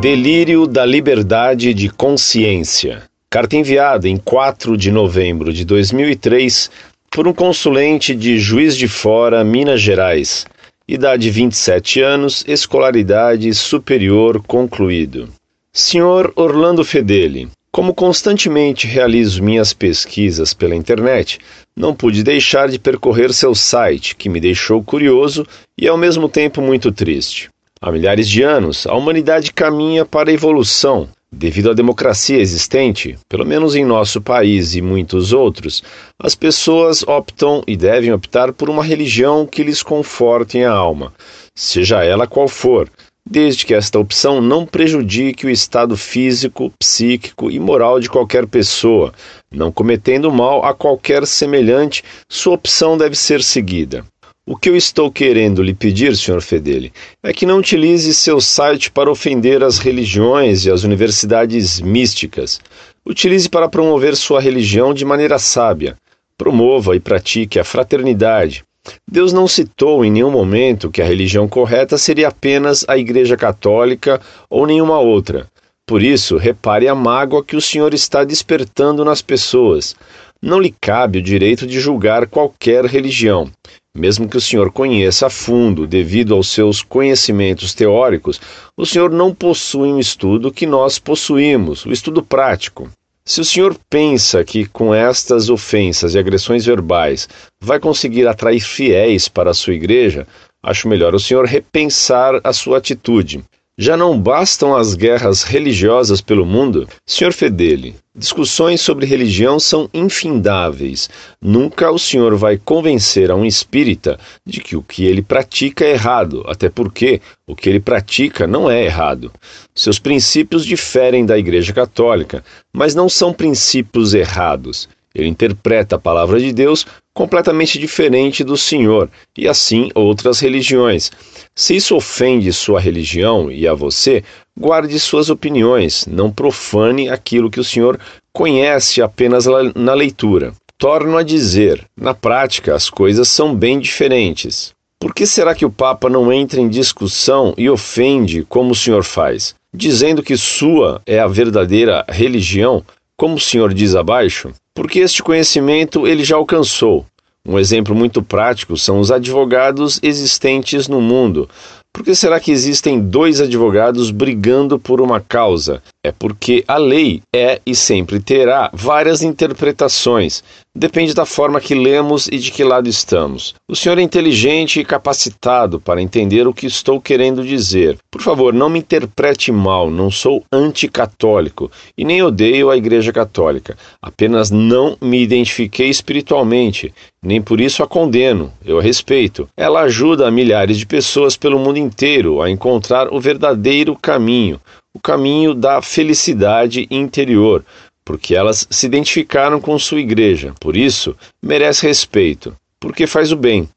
Delírio da liberdade de consciência. Carta enviada em 4 de novembro de 2003 por um consulente de Juiz de Fora, Minas Gerais. Idade 27 anos, escolaridade superior concluído. Senhor Orlando Fedeli, como constantemente realizo minhas pesquisas pela internet, não pude deixar de percorrer seu site, que me deixou curioso e ao mesmo tempo muito triste. Há milhares de anos, a humanidade caminha para a evolução. Devido à democracia existente, pelo menos em nosso país e muitos outros, as pessoas optam e devem optar por uma religião que lhes conforte a alma, seja ela qual for, desde que esta opção não prejudique o estado físico, psíquico e moral de qualquer pessoa, não cometendo mal a qualquer semelhante, sua opção deve ser seguida. O que eu estou querendo lhe pedir, Sr. Fedeli, é que não utilize seu site para ofender as religiões e as universidades místicas. Utilize para promover sua religião de maneira sábia. Promova e pratique a fraternidade, Deus não citou em nenhum momento que a religião correta seria apenas a Igreja Católica ou nenhuma outra. Por isso, repare a mágoa que o Senhor está despertando nas pessoas. Não lhe cabe o direito de julgar qualquer religião. Mesmo que o senhor conheça a fundo, devido aos seus conhecimentos teóricos, o senhor não possui um estudo que nós possuímos, o estudo prático. Se o senhor pensa que com estas ofensas e agressões verbais vai conseguir atrair fiéis para a sua igreja, acho melhor o senhor repensar a sua atitude. Já não bastam as guerras religiosas pelo mundo? Senhor Fedeli, discussões sobre religião são infindáveis. Nunca o senhor vai convencer a um espírita de que o que ele pratica é errado, até porque o que ele pratica não é errado. Seus princípios diferem da Igreja Católica, mas não são princípios errados. Ele interpreta a palavra de Deus completamente diferente do Senhor e assim outras religiões. Se isso ofende sua religião e a você, guarde suas opiniões, não profane aquilo que o Senhor conhece apenas na leitura. Torno a dizer, na prática as coisas são bem diferentes. Por que será que o Papa não entra em discussão e ofende como o senhor faz, dizendo que sua é a verdadeira religião, como o senhor diz abaixo? Porque este conhecimento ele já alcançou. Um exemplo muito prático são os advogados existentes no mundo. Por que será que existem dois advogados brigando por uma causa? É porque a lei é e sempre terá várias interpretações. Depende da forma que lemos e de que lado estamos. O senhor é inteligente e capacitado para entender o que estou querendo dizer. Por favor, não me interprete mal, não sou anticatólico e nem odeio a Igreja Católica. Apenas não me identifiquei espiritualmente, nem por isso a condeno, eu a respeito. Ela ajuda milhares de pessoas pelo mundo inteiro a encontrar o verdadeiro caminho, o caminho da felicidade interior porque elas se identificaram com sua igreja, por isso merece respeito, porque faz o bem.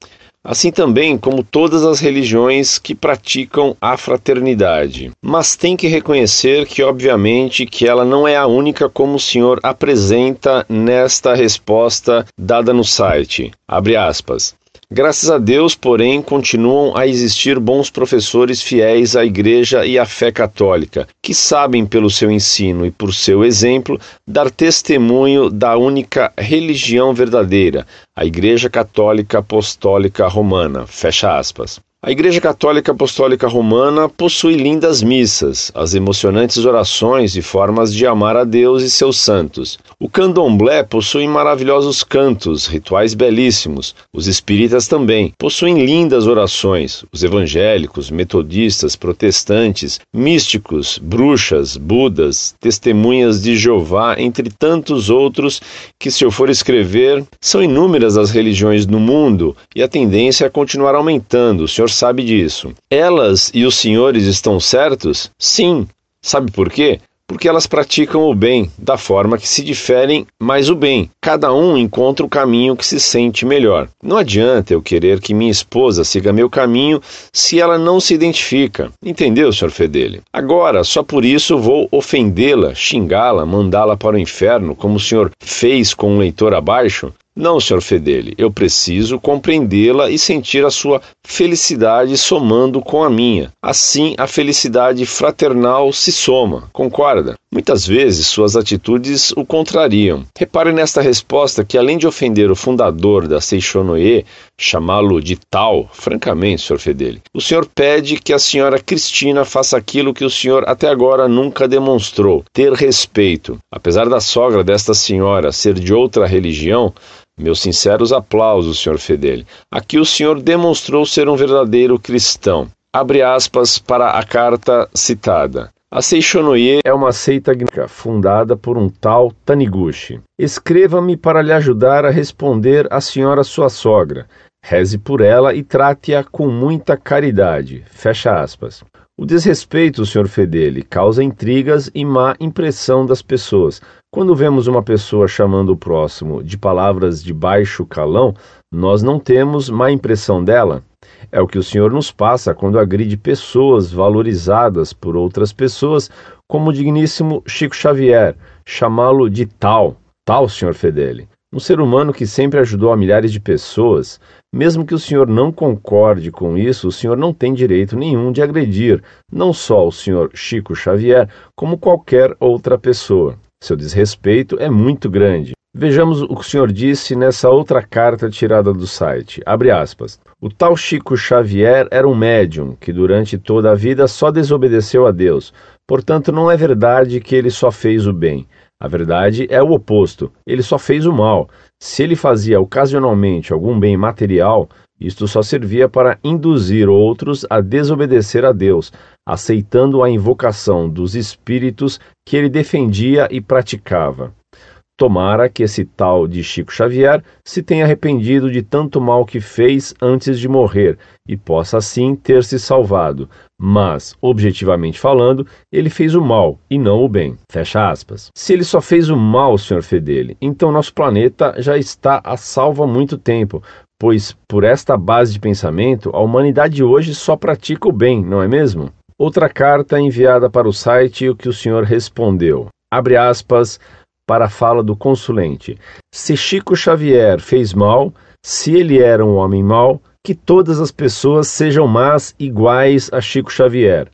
Assim também como todas as religiões que praticam a fraternidade. Mas tem que reconhecer que, obviamente, que ela não é a única como o senhor apresenta nesta resposta dada no site. Abre aspas. Graças a Deus, porém, continuam a existir bons professores fiéis à Igreja e à fé católica, que sabem, pelo seu ensino e por seu exemplo, dar testemunho da única religião verdadeira, a Igreja Católica Apostólica Romana. Fecha aspas. A Igreja Católica Apostólica Romana possui lindas missas, as emocionantes orações e formas de amar a Deus e seus santos. O candomblé possui maravilhosos cantos, rituais belíssimos. Os espíritas também possuem lindas orações. Os evangélicos, metodistas, protestantes, místicos, bruxas, budas, testemunhas de Jeová, entre tantos outros que, se eu for escrever, são inúmeras as religiões no mundo e a tendência é continuar aumentando. O Senhor sabe disso. Elas e os senhores estão certos? Sim. Sabe por quê? Porque elas praticam o bem da forma que se diferem, mas o bem. Cada um encontra o caminho que se sente melhor. Não adianta eu querer que minha esposa siga meu caminho se ela não se identifica. Entendeu, Sr. Fedele? Agora, só por isso vou ofendê-la, xingá-la, mandá-la para o inferno, como o senhor fez com um leitor abaixo? Não, Sr. Fedeli, eu preciso compreendê-la e sentir a sua felicidade somando com a minha. Assim, a felicidade fraternal se soma, concorda? Muitas vezes suas atitudes o contrariam. Repare nesta resposta que, além de ofender o fundador da Seixonoye, chamá-lo de tal, francamente, Sr. Fedeli, o senhor pede que a senhora Cristina faça aquilo que o senhor até agora nunca demonstrou: ter respeito. Apesar da sogra desta senhora ser de outra religião, meus sinceros aplausos, Sr. Fedeli. Aqui o senhor demonstrou ser um verdadeiro cristão. Abre aspas para a carta citada. A Seishonoye é uma seita fundada por um tal Taniguchi. Escreva-me para lhe ajudar a responder à senhora sua sogra. Reze por ela e trate-a com muita caridade. Fecha aspas. O desrespeito, Sr. Fedeli, causa intrigas e má impressão das pessoas. Quando vemos uma pessoa chamando o próximo de palavras de baixo calão, nós não temos má impressão dela. É o que o Senhor nos passa quando agride pessoas valorizadas por outras pessoas, como o digníssimo Chico Xavier, chamá-lo de tal, tal, Senhor Fedeli. Um ser humano que sempre ajudou a milhares de pessoas, mesmo que o senhor não concorde com isso, o senhor não tem direito nenhum de agredir não só o senhor Chico Xavier, como qualquer outra pessoa. Seu desrespeito é muito grande. Vejamos o que o senhor disse nessa outra carta tirada do site. Abre aspas. O tal Chico Xavier era um médium que durante toda a vida só desobedeceu a Deus. Portanto, não é verdade que ele só fez o bem. A verdade é o oposto. Ele só fez o mal. Se ele fazia ocasionalmente algum bem material, isto só servia para induzir outros a desobedecer a Deus, aceitando a invocação dos espíritos que ele defendia e praticava. Tomara que esse tal de Chico Xavier se tenha arrependido de tanto mal que fez antes de morrer e possa assim ter se salvado. Mas, objetivamente falando, ele fez o mal e não o bem. Fecha aspas. Se ele só fez o mal, Sr. Fedeli, então nosso planeta já está a salvo há muito tempo, pois por esta base de pensamento, a humanidade hoje só pratica o bem, não é mesmo? Outra carta enviada para o site o que o senhor respondeu. Abre aspas para a fala do consulente. Se Chico Xavier fez mal, se ele era um homem mau, que todas as pessoas sejam más iguais a Chico Xavier.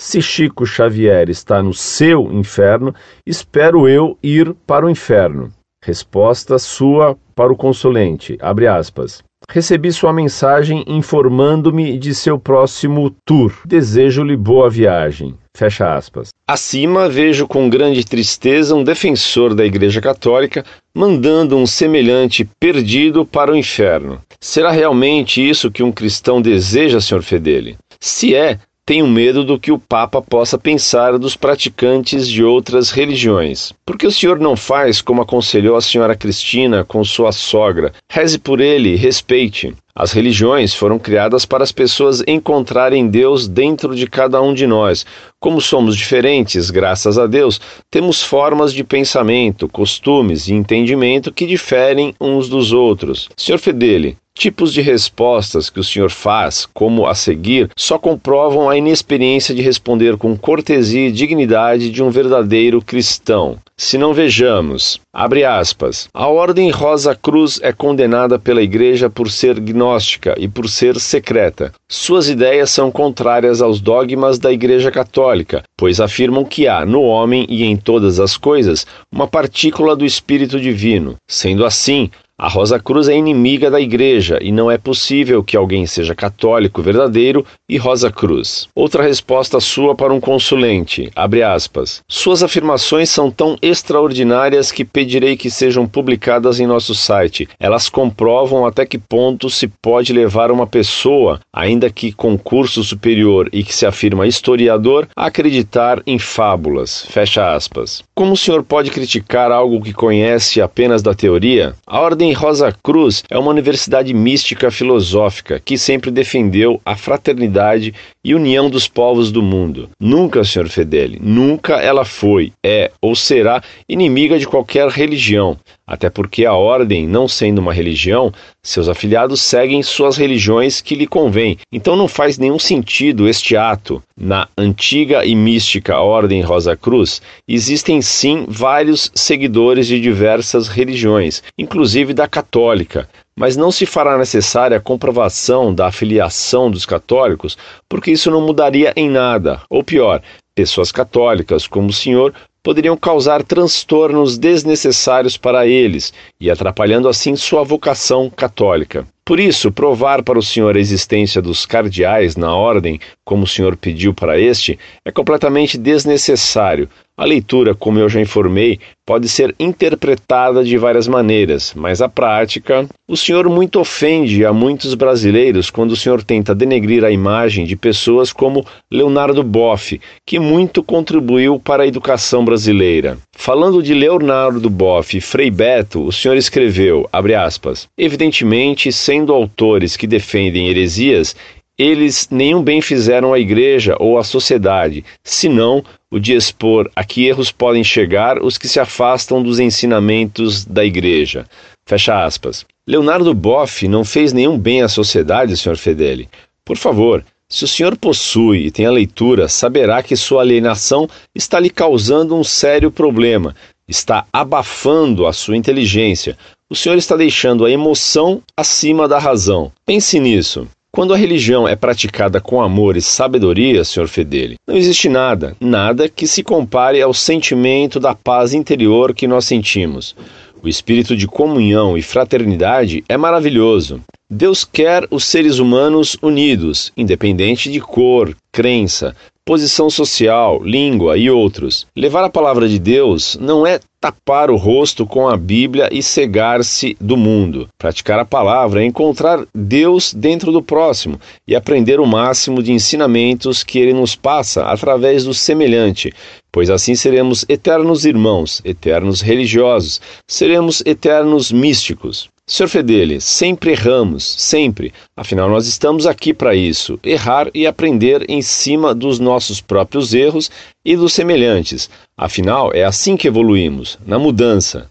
Se Chico Xavier está no seu inferno, espero eu ir para o inferno. Resposta sua para o consulente. Abre aspas. Recebi sua mensagem informando-me de seu próximo tour. Desejo-lhe boa viagem. Fecha aspas. Acima vejo com grande tristeza um defensor da Igreja Católica mandando um semelhante perdido para o inferno. Será realmente isso que um cristão deseja, Sr. Fedeli? Se é, tenho medo do que o Papa possa pensar dos praticantes de outras religiões. Por que o senhor não faz como aconselhou a senhora Cristina com sua sogra? Reze por ele, respeite. As religiões foram criadas para as pessoas encontrarem Deus dentro de cada um de nós. Como somos diferentes, graças a Deus, temos formas de pensamento, costumes e entendimento que diferem uns dos outros. Sr. Fedeli, Tipos de respostas que o senhor faz, como a seguir, só comprovam a inexperiência de responder com cortesia e dignidade de um verdadeiro cristão. Se não vejamos, abre aspas, a Ordem Rosa Cruz é condenada pela Igreja por ser gnóstica e por ser secreta. Suas ideias são contrárias aos dogmas da Igreja Católica, pois afirmam que há no homem e em todas as coisas uma partícula do Espírito Divino. Sendo assim, a Rosa Cruz é inimiga da Igreja e não é possível que alguém seja católico verdadeiro e Rosa Cruz. Outra resposta sua para um consulente, abre aspas. Suas afirmações são tão extraordinárias que pedirei que sejam publicadas em nosso site. Elas comprovam até que ponto se pode levar uma pessoa, ainda que com curso superior e que se afirma historiador, a acreditar em fábulas. Fecha aspas. Como o senhor pode criticar algo que conhece apenas da teoria? A ordem Rosa Cruz é uma universidade mística filosófica que sempre defendeu a fraternidade e união dos povos do mundo. Nunca, Sr. Fedeli, nunca ela foi, é ou será inimiga de qualquer religião. Até porque a ordem, não sendo uma religião, seus afiliados seguem suas religiões que lhe convém. Então não faz nenhum sentido este ato. Na antiga e mística Ordem Rosa Cruz, existem sim vários seguidores de diversas religiões, inclusive da católica, mas não se fará necessária a comprovação da afiliação dos católicos, porque isso não mudaria em nada. Ou pior, pessoas católicas como o senhor poderiam causar transtornos desnecessários para eles e atrapalhando assim sua vocação católica. Por isso, provar para o senhor a existência dos cardeais na ordem, como o senhor pediu para este, é completamente desnecessário. A leitura, como eu já informei, pode ser interpretada de várias maneiras, mas a prática. O senhor muito ofende a muitos brasileiros quando o senhor tenta denegrir a imagem de pessoas como Leonardo Boff, que muito contribuiu para a educação brasileira. Falando de Leonardo Boff e Frei Beto, o senhor escreveu, abre aspas, evidentemente, sendo autores que defendem heresias, eles nenhum bem fizeram à igreja ou à sociedade, senão o de expor a que erros podem chegar os que se afastam dos ensinamentos da igreja. Fecha aspas. Leonardo Boff não fez nenhum bem à sociedade, Sr. Fedeli. Por favor, se o senhor possui e tem a leitura, saberá que sua alienação está lhe causando um sério problema, está abafando a sua inteligência. O senhor está deixando a emoção acima da razão. Pense nisso. Quando a religião é praticada com amor e sabedoria, Sr. Fedeli, não existe nada, nada que se compare ao sentimento da paz interior que nós sentimos. O espírito de comunhão e fraternidade é maravilhoso. Deus quer os seres humanos unidos, independente de cor, crença, posição social, língua e outros. Levar a palavra de Deus não é tapar o rosto com a Bíblia e cegar-se do mundo. Praticar a palavra é encontrar Deus dentro do próximo e aprender o máximo de ensinamentos que ele nos passa através do semelhante, pois assim seremos eternos irmãos, eternos religiosos, seremos eternos místicos. Sr. Fedele, sempre erramos, sempre. Afinal, nós estamos aqui para isso: errar e aprender em cima dos nossos próprios erros e dos semelhantes. Afinal, é assim que evoluímos, na mudança.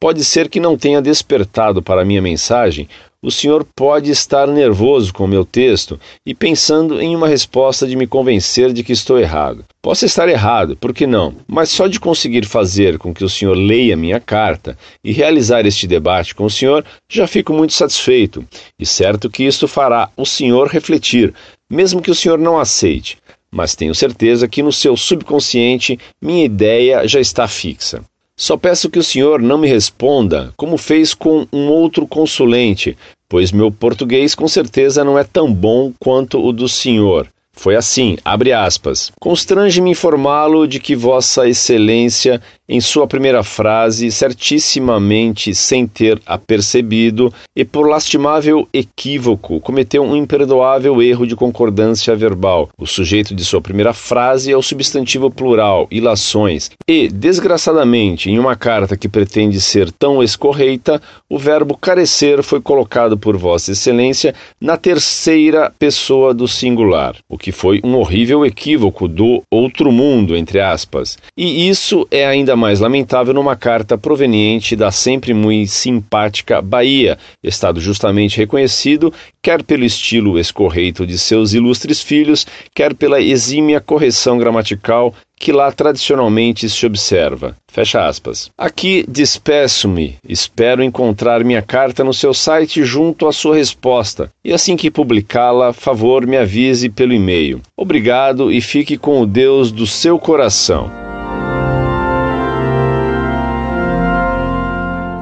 Pode ser que não tenha despertado para minha mensagem o senhor pode estar nervoso com meu texto e pensando em uma resposta de me convencer de que estou errado. Posso estar errado, por que não? Mas só de conseguir fazer com que o senhor leia minha carta e realizar este debate com o senhor, já fico muito satisfeito. E certo que isto fará o senhor refletir, mesmo que o senhor não aceite. Mas tenho certeza que no seu subconsciente minha ideia já está fixa. Só peço que o senhor não me responda como fez com um outro consulente, pois meu português com certeza não é tão bom quanto o do senhor. Foi assim, abre aspas. Constrange-me informá-lo de que Vossa Excelência, em sua primeira frase, certissimamente sem ter apercebido, e por lastimável equívoco, cometeu um imperdoável erro de concordância verbal. O sujeito de sua primeira frase é o substantivo plural, ilações, e, desgraçadamente, em uma carta que pretende ser tão escorreita, o verbo carecer foi colocado por Vossa Excelência na terceira pessoa do singular. O que foi um horrível equívoco do outro mundo, entre aspas. E isso é ainda mais lamentável numa carta proveniente da sempre muito simpática Bahia, estado justamente reconhecido quer pelo estilo escorreito de seus ilustres filhos, quer pela exímia correção gramatical que lá tradicionalmente se observa. Fecha aspas. Aqui despeço-me. Espero encontrar minha carta no seu site junto à sua resposta. E assim que publicá-la, favor me avise pelo e-mail. Obrigado e fique com o Deus do seu coração.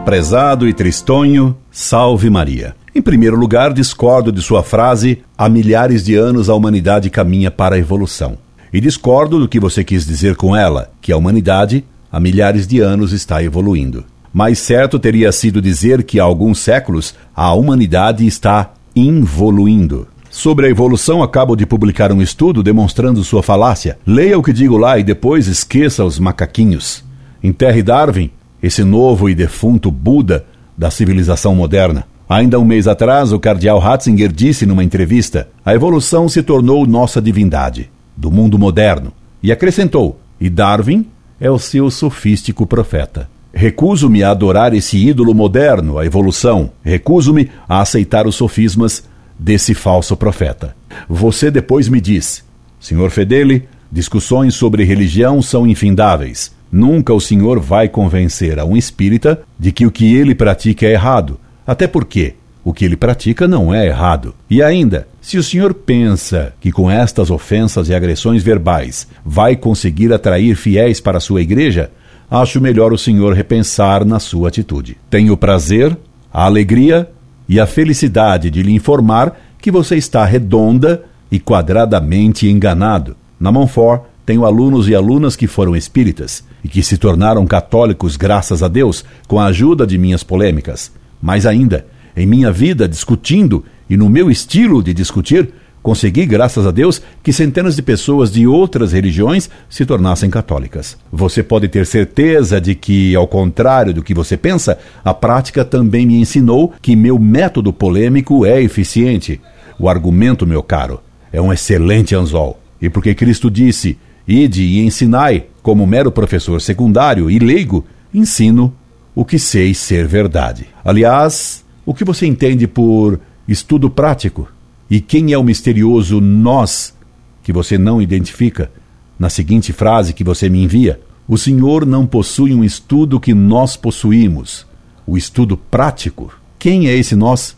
Prezado e tristonho, salve Maria. Em primeiro lugar, discordo de sua frase: há milhares de anos a humanidade caminha para a evolução. E discordo do que você quis dizer com ela, que a humanidade, há milhares de anos, está evoluindo. Mais certo teria sido dizer que há alguns séculos a humanidade está involuindo. Sobre a evolução, acabo de publicar um estudo demonstrando sua falácia. Leia o que digo lá e depois esqueça os macaquinhos. Enterre Darwin, esse novo e defunto Buda da civilização moderna. Ainda um mês atrás, o cardeal Ratzinger disse numa entrevista: a evolução se tornou nossa divindade do mundo moderno. E acrescentou: e Darwin é o seu sofístico profeta. Recuso-me a adorar esse ídolo moderno, a evolução. Recuso-me a aceitar os sofismas desse falso profeta. Você depois me diz: Senhor Fedeli, discussões sobre religião são infindáveis. Nunca o senhor vai convencer a um espírita de que o que ele pratica é errado. Até porque o que ele pratica não é errado. E ainda, se o senhor pensa que com estas ofensas e agressões verbais vai conseguir atrair fiéis para a sua igreja, acho melhor o senhor repensar na sua atitude. Tenho o prazer, a alegria e a felicidade de lhe informar que você está redonda e quadradamente enganado. Na Monfort, tenho alunos e alunas que foram espíritas e que se tornaram católicos graças a Deus com a ajuda de minhas polêmicas. Mais ainda, em minha vida discutindo e no meu estilo de discutir, consegui, graças a Deus, que centenas de pessoas de outras religiões se tornassem católicas. Você pode ter certeza de que, ao contrário do que você pensa, a prática também me ensinou que meu método polêmico é eficiente. O argumento, meu caro, é um excelente anzol. E porque Cristo disse: Ide e ensinai, como mero professor secundário e leigo, ensino o que sei ser verdade. Aliás, o que você entende por estudo prático? E quem é o misterioso nós que você não identifica? Na seguinte frase que você me envia: O Senhor não possui um estudo que nós possuímos, o estudo prático. Quem é esse nós?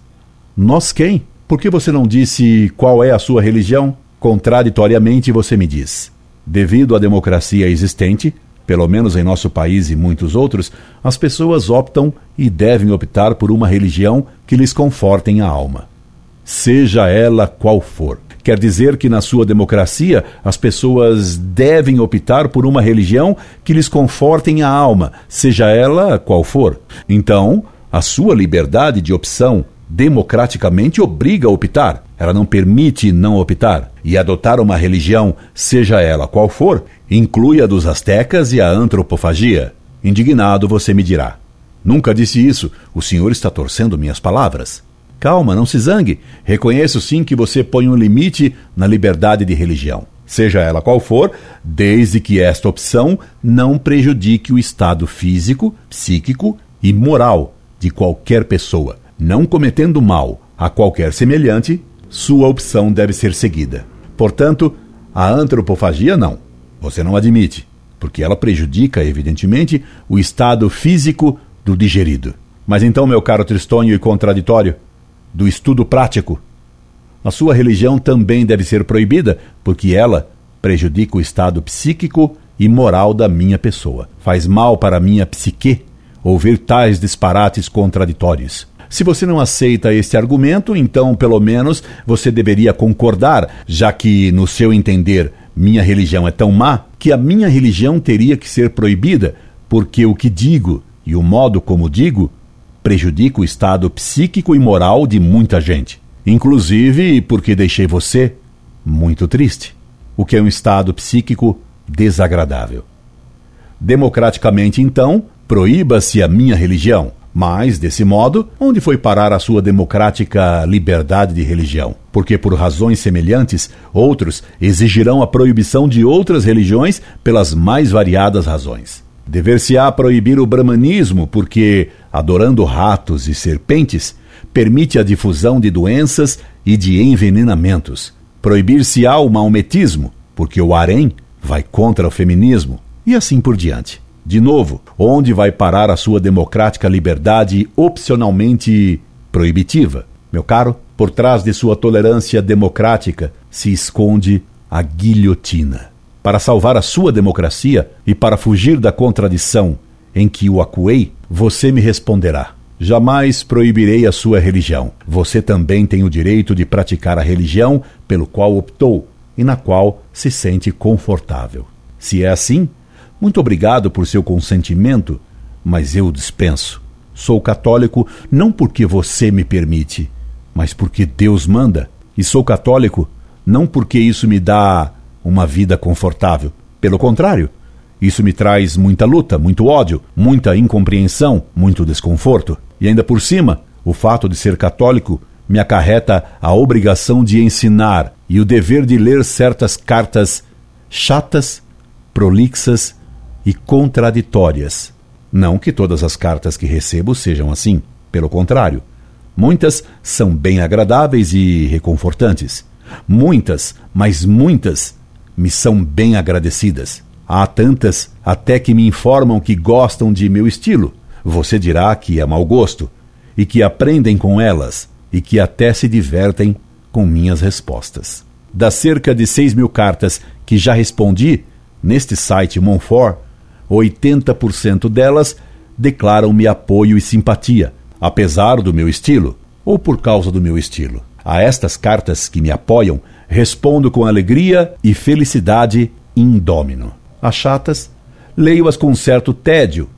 Nós quem? Por que você não disse qual é a sua religião? Contraditoriamente, você me diz: devido à democracia existente, pelo menos em nosso país e muitos outros, as pessoas optam e devem optar por uma religião que lhes confortem a alma. Seja ela qual for. Quer dizer que na sua democracia as pessoas devem optar por uma religião que lhes confortem a alma, seja ela qual for. Então, a sua liberdade de opção democraticamente obriga a optar. Ela não permite não optar. E adotar uma religião, seja ela qual for, inclui a dos astecas e a antropofagia. Indignado, você me dirá: Nunca disse isso. O senhor está torcendo minhas palavras. Calma, não se zangue. Reconheço sim que você põe um limite na liberdade de religião. Seja ela qual for, desde que esta opção não prejudique o estado físico, psíquico e moral de qualquer pessoa não cometendo mal a qualquer semelhante, sua opção deve ser seguida. Portanto, a antropofagia não. Você não admite, porque ela prejudica, evidentemente, o estado físico do digerido. Mas então, meu caro tristonho e contraditório, do estudo prático, a sua religião também deve ser proibida, porque ela prejudica o estado psíquico e moral da minha pessoa. Faz mal para a minha psique ouvir tais disparates contraditórios. Se você não aceita este argumento, então pelo menos você deveria concordar, já que, no seu entender, minha religião é tão má que a minha religião teria que ser proibida, porque o que digo e o modo como digo prejudica o estado psíquico e moral de muita gente. Inclusive porque deixei você muito triste, o que é um estado psíquico desagradável. Democraticamente, então, proíba-se a minha religião. Mas, desse modo, onde foi parar a sua democrática liberdade de religião? Porque, por razões semelhantes, outros exigirão a proibição de outras religiões pelas mais variadas razões. Dever-se-á proibir o brahmanismo, porque, adorando ratos e serpentes, permite a difusão de doenças e de envenenamentos. Proibir-se-á o maometismo, porque o harém vai contra o feminismo, e assim por diante. De novo, onde vai parar a sua democrática liberdade opcionalmente proibitiva? Meu caro, por trás de sua tolerância democrática se esconde a guilhotina. Para salvar a sua democracia e para fugir da contradição em que o acuei, você me responderá: Jamais proibirei a sua religião. Você também tem o direito de praticar a religião pelo qual optou e na qual se sente confortável. Se é assim, muito obrigado por seu consentimento, mas eu dispenso. Sou católico não porque você me permite, mas porque Deus manda. E sou católico não porque isso me dá uma vida confortável. Pelo contrário, isso me traz muita luta, muito ódio, muita incompreensão, muito desconforto. E ainda por cima, o fato de ser católico me acarreta a obrigação de ensinar e o dever de ler certas cartas chatas, prolixas e contraditórias, Não que todas as cartas que recebo sejam assim. Pelo contrário, muitas são bem agradáveis e reconfortantes. Muitas, mas muitas, me são bem agradecidas. Há tantas até que me informam que gostam de meu estilo. Você dirá que é mau gosto, e que aprendem com elas, e que até se divertem com minhas respostas. Das cerca de 6 mil cartas que já respondi neste site Monfort, 80% delas declaram-me apoio e simpatia, apesar do meu estilo, ou por causa do meu estilo. A estas cartas que me apoiam, respondo com alegria e felicidade indômino. As chatas, leio-as com certo tédio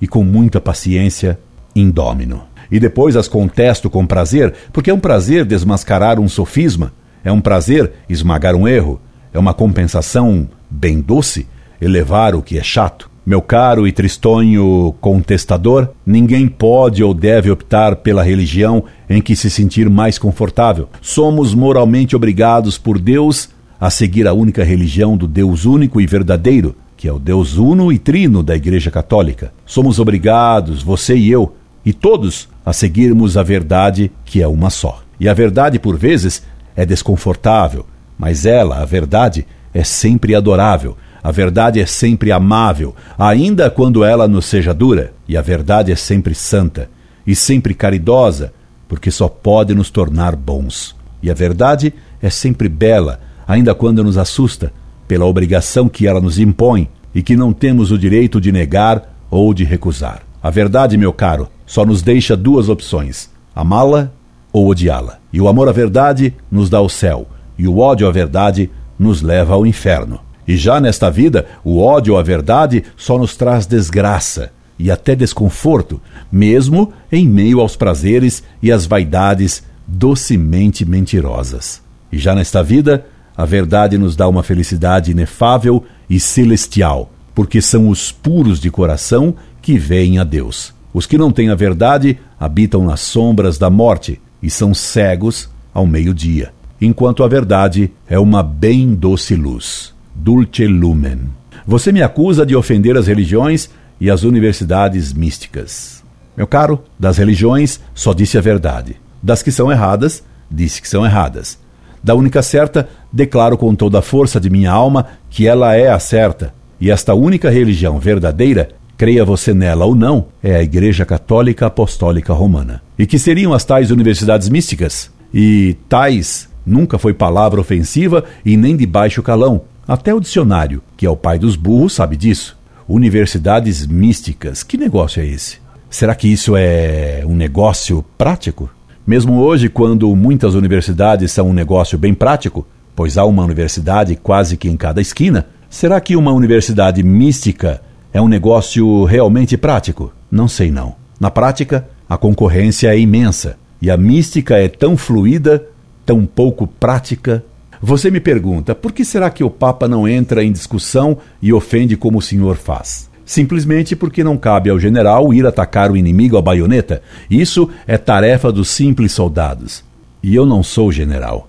e com muita paciência indômino. E depois as contesto com prazer, porque é um prazer desmascarar um sofisma, é um prazer esmagar um erro, é uma compensação bem doce elevar o que é chato. Meu caro e tristonho contestador, ninguém pode ou deve optar pela religião em que se sentir mais confortável. Somos moralmente obrigados por Deus a seguir a única religião do Deus único e verdadeiro, que é o Deus uno e trino da Igreja Católica. Somos obrigados, você e eu, e todos, a seguirmos a verdade que é uma só. E a verdade, por vezes, é desconfortável, mas ela, a verdade, é sempre adorável a verdade é sempre amável, ainda quando ela nos seja dura, e a verdade é sempre santa e sempre caridosa, porque só pode nos tornar bons. E a verdade é sempre bela, ainda quando nos assusta, pela obrigação que ela nos impõe e que não temos o direito de negar ou de recusar. A verdade, meu caro, só nos deixa duas opções: amá-la ou odiá-la. E o amor à verdade nos dá o céu, e o ódio à verdade nos leva ao inferno. E já nesta vida, o ódio à verdade só nos traz desgraça e até desconforto, mesmo em meio aos prazeres e às vaidades docemente mentirosas. E já nesta vida, a verdade nos dá uma felicidade inefável e celestial, porque são os puros de coração que veem a Deus. Os que não têm a verdade habitam nas sombras da morte e são cegos ao meio-dia, enquanto a verdade é uma bem doce luz. Dulce Lumen. Você me acusa de ofender as religiões e as universidades místicas. Meu caro, das religiões só disse a verdade. Das que são erradas, disse que são erradas. Da única certa, declaro com toda a força de minha alma que ela é a certa. E esta única religião verdadeira, creia você nela ou não, é a Igreja Católica Apostólica Romana. E que seriam as tais universidades místicas? E tais nunca foi palavra ofensiva e nem de baixo calão, até o dicionário, que é o pai dos burros, sabe disso. Universidades místicas, que negócio é esse? Será que isso é um negócio prático? Mesmo hoje, quando muitas universidades são um negócio bem prático, pois há uma universidade quase que em cada esquina, será que uma universidade mística é um negócio realmente prático? Não sei não. Na prática, a concorrência é imensa e a mística é tão fluida, tão pouco prática você me pergunta, por que será que o Papa não entra em discussão e ofende como o senhor faz? Simplesmente porque não cabe ao general ir atacar o inimigo à baioneta. Isso é tarefa dos simples soldados. E eu não sou general.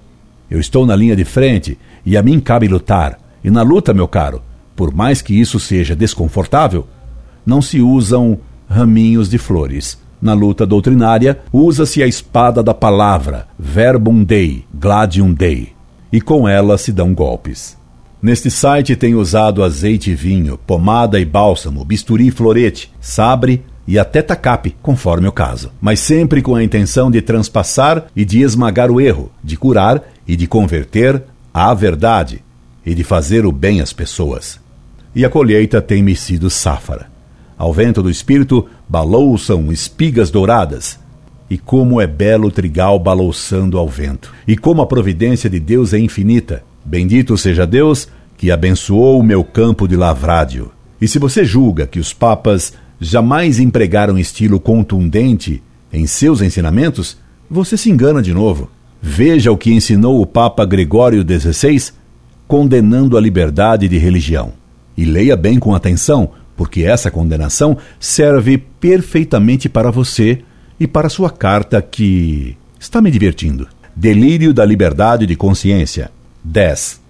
Eu estou na linha de frente e a mim cabe lutar. E na luta, meu caro, por mais que isso seja desconfortável, não se usam raminhos de flores. Na luta doutrinária, usa-se a espada da palavra, verbum dei, gladium dei e com ela se dão golpes. Neste site tem usado azeite e vinho, pomada e bálsamo, bisturi e florete, sabre e até tacape, conforme o caso, mas sempre com a intenção de transpassar e de esmagar o erro, de curar e de converter à verdade e de fazer o bem às pessoas. E a colheita tem-me sido sáfara. Ao vento do espírito balouçam espigas douradas, e como é belo o trigal balouçando ao vento. E como a providência de Deus é infinita. Bendito seja Deus que abençoou o meu campo de lavrádio. E se você julga que os papas jamais empregaram estilo contundente em seus ensinamentos, você se engana de novo. Veja o que ensinou o Papa Gregório XVI, condenando a liberdade de religião. E leia bem com atenção, porque essa condenação serve perfeitamente para você e para sua carta que está me divertindo. Delírio da liberdade de consciência. 10.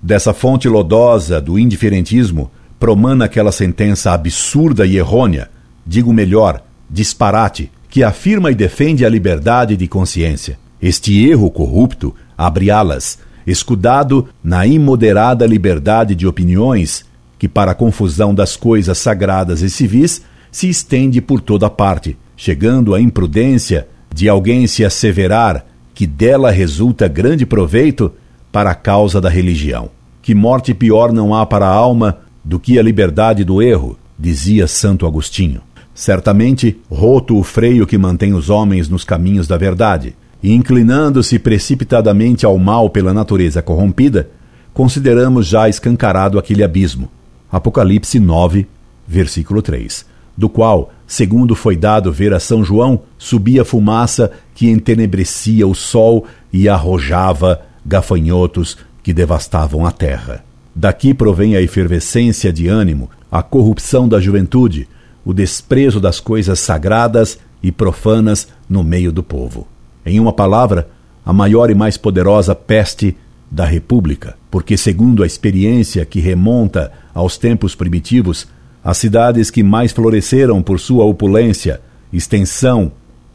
Dessa fonte lodosa do indiferentismo promana aquela sentença absurda e errônea, digo melhor, disparate, que afirma e defende a liberdade de consciência. Este erro corrupto abre alas, escudado na imoderada liberdade de opiniões, que, para a confusão das coisas sagradas e civis, se estende por toda parte, chegando à imprudência de alguém se asseverar que dela resulta grande proveito para a causa da religião. Que morte pior não há para a alma do que a liberdade do erro, dizia Santo Agostinho. Certamente, roto o freio que mantém os homens nos caminhos da verdade, e inclinando-se precipitadamente ao mal pela natureza corrompida, consideramos já escancarado aquele abismo. Apocalipse 9, versículo 3, do qual, segundo foi dado ver a São João, subia fumaça que entenebrecia o sol e arrojava gafanhotos que devastavam a terra. Daqui provém a efervescência de ânimo, a corrupção da juventude, o desprezo das coisas sagradas e profanas no meio do povo. Em uma palavra, a maior e mais poderosa peste da República, porque, segundo a experiência que remonta aos tempos primitivos, as cidades que mais floresceram por sua opulência, extensão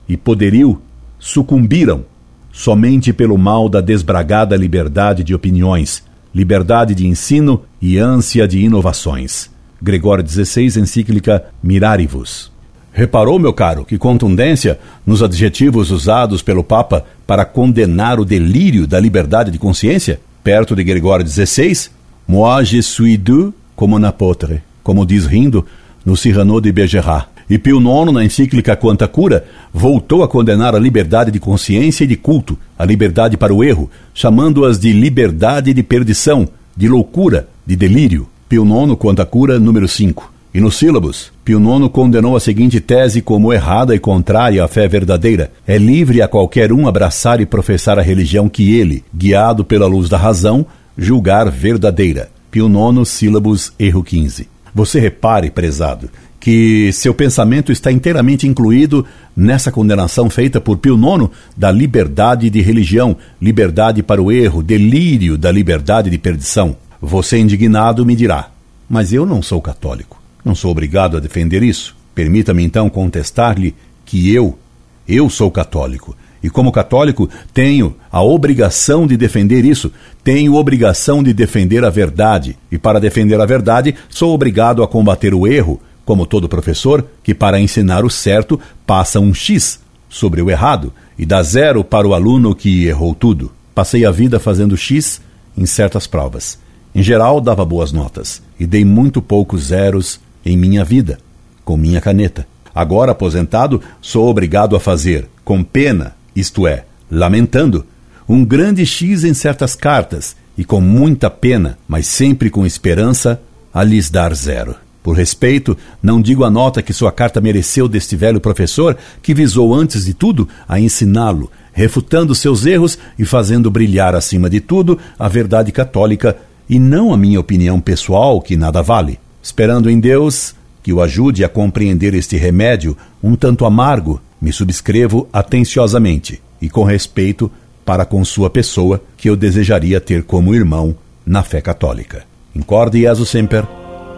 e poderio sucumbiram somente pelo mal da desbragada liberdade de opiniões, liberdade de ensino e ânsia de inovações. Gregório XVI, encíclica Mirarivus. Reparou, meu caro, que contundência nos adjetivos usados pelo Papa para condenar o delírio da liberdade de consciência? Perto de Gregório XVI, Moi je suis doux comme un apôtre, como diz rindo no Cyrano de Bergerac. E Pio IX, na encíclica Quanta Cura, voltou a condenar a liberdade de consciência e de culto, a liberdade para o erro, chamando-as de liberdade de perdição, de loucura, de delírio. Pio IX, Quanta Cura, número 5. E nos sílabos, Pio IX condenou a seguinte tese como errada e contrária à fé verdadeira: é livre a qualquer um abraçar e professar a religião que ele, guiado pela luz da razão, julgar verdadeira. Pio IX, sílabos, erro 15. Você repare, prezado, que seu pensamento está inteiramente incluído nessa condenação feita por Pio IX da liberdade de religião, liberdade para o erro, delírio da liberdade de perdição. Você, indignado, me dirá: Mas eu não sou católico. Não sou obrigado a defender isso. Permita-me então contestar-lhe que eu, eu sou católico. E como católico, tenho a obrigação de defender isso. Tenho obrigação de defender a verdade. E para defender a verdade, sou obrigado a combater o erro, como todo professor que, para ensinar o certo, passa um X sobre o errado e dá zero para o aluno que errou tudo. Passei a vida fazendo X em certas provas. Em geral, dava boas notas e dei muito poucos zeros em minha vida, com minha caneta. Agora, aposentado, sou obrigado a fazer, com pena, isto é, lamentando, um grande X em certas cartas e com muita pena, mas sempre com esperança, a lhes dar zero. Por respeito, não digo a nota que sua carta mereceu deste velho professor que visou, antes de tudo, a ensiná-lo, refutando seus erros e fazendo brilhar, acima de tudo, a verdade católica e não a minha opinião pessoal, que nada vale. Esperando em Deus que o ajude a compreender este remédio um tanto amargo, me subscrevo atenciosamente e com respeito para com sua pessoa, que eu desejaria ter como irmão na fé católica. Incorde Jesus Semper,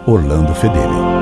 Orlando Fedeli.